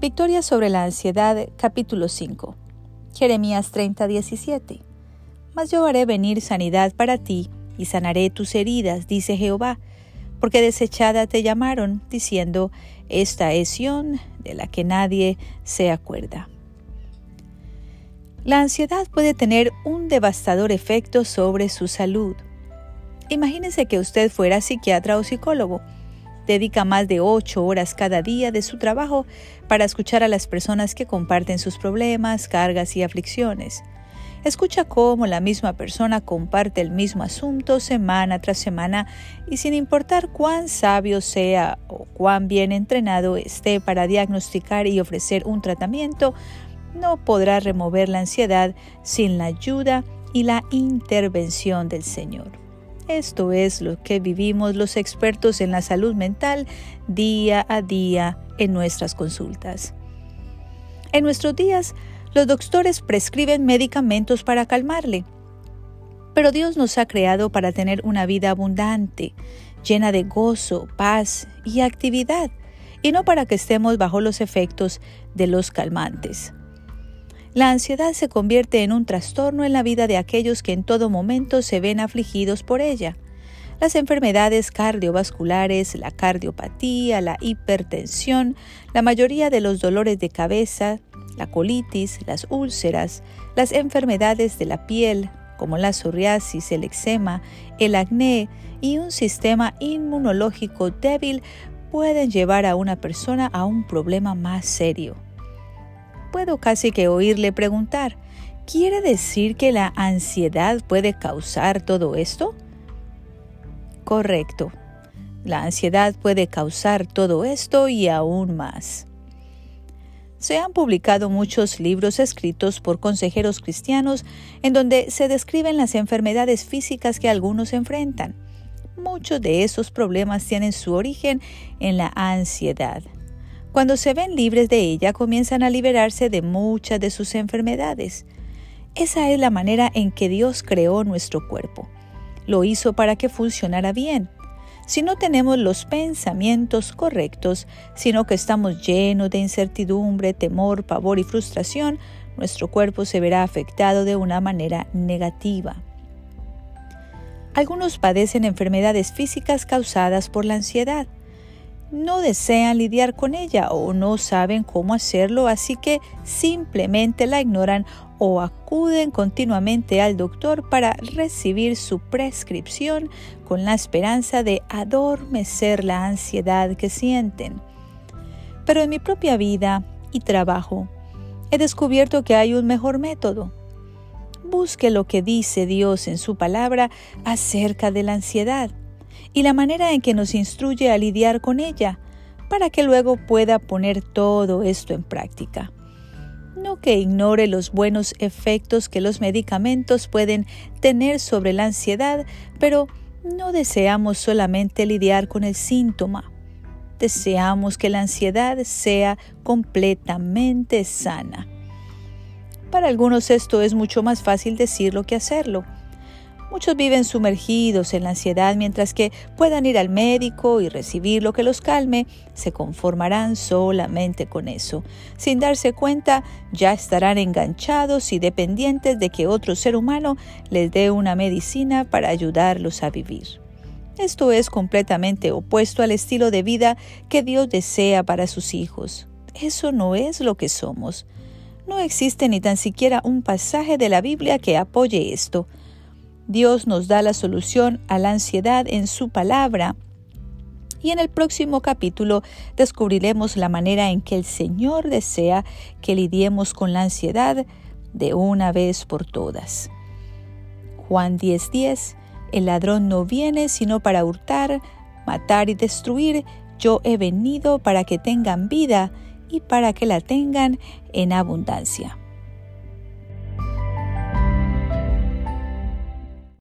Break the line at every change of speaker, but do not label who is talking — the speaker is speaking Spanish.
Victoria sobre la ansiedad, capítulo 5. Jeremías 30, 17. Mas yo haré venir sanidad para ti y sanaré tus heridas, dice Jehová, porque desechada te llamaron, diciendo, esta es Sión, de la que nadie se acuerda. La ansiedad puede tener un devastador efecto sobre su salud. Imagínese que usted fuera psiquiatra o psicólogo dedica más de ocho horas cada día de su trabajo para escuchar a las personas que comparten sus problemas, cargas y aflicciones. Escucha cómo la misma persona comparte el mismo asunto semana tras semana y sin importar cuán sabio sea o cuán bien entrenado esté para diagnosticar y ofrecer un tratamiento, no podrá remover la ansiedad sin la ayuda y la intervención del Señor. Esto es lo que vivimos los expertos en la salud mental día a día en nuestras consultas. En nuestros días, los doctores prescriben medicamentos para calmarle. Pero Dios nos ha creado para tener una vida abundante, llena de gozo, paz y actividad, y no para que estemos bajo los efectos de los calmantes. La ansiedad se convierte en un trastorno en la vida de aquellos que en todo momento se ven afligidos por ella. Las enfermedades cardiovasculares, la cardiopatía, la hipertensión, la mayoría de los dolores de cabeza, la colitis, las úlceras, las enfermedades de la piel, como la psoriasis, el eczema, el acné y un sistema inmunológico débil pueden llevar a una persona a un problema más serio puedo casi que oírle preguntar, ¿quiere decir que la ansiedad puede causar todo esto? Correcto. La ansiedad puede causar todo esto y aún más. Se han publicado muchos libros escritos por consejeros cristianos en donde se describen las enfermedades físicas que algunos enfrentan. Muchos de esos problemas tienen su origen en la ansiedad. Cuando se ven libres de ella, comienzan a liberarse de muchas de sus enfermedades. Esa es la manera en que Dios creó nuestro cuerpo. Lo hizo para que funcionara bien. Si no tenemos los pensamientos correctos, sino que estamos llenos de incertidumbre, temor, pavor y frustración, nuestro cuerpo se verá afectado de una manera negativa. Algunos padecen enfermedades físicas causadas por la ansiedad no desean lidiar con ella o no saben cómo hacerlo, así que simplemente la ignoran o acuden continuamente al doctor para recibir su prescripción con la esperanza de adormecer la ansiedad que sienten. Pero en mi propia vida y trabajo he descubierto que hay un mejor método. Busque lo que dice Dios en su palabra acerca de la ansiedad y la manera en que nos instruye a lidiar con ella, para que luego pueda poner todo esto en práctica. No que ignore los buenos efectos que los medicamentos pueden tener sobre la ansiedad, pero no deseamos solamente lidiar con el síntoma. Deseamos que la ansiedad sea completamente sana. Para algunos esto es mucho más fácil decirlo que hacerlo. Muchos viven sumergidos en la ansiedad mientras que puedan ir al médico y recibir lo que los calme, se conformarán solamente con eso. Sin darse cuenta, ya estarán enganchados y dependientes de que otro ser humano les dé una medicina para ayudarlos a vivir. Esto es completamente opuesto al estilo de vida que Dios desea para sus hijos. Eso no es lo que somos. No existe ni tan siquiera un pasaje de la Biblia que apoye esto. Dios nos da la solución a la ansiedad en su palabra. Y en el próximo capítulo descubriremos la manera en que el Señor desea que lidiemos con la ansiedad de una vez por todas. Juan 10:10 El ladrón no viene sino para hurtar, matar y destruir. Yo he venido para que tengan vida y para que la tengan en abundancia.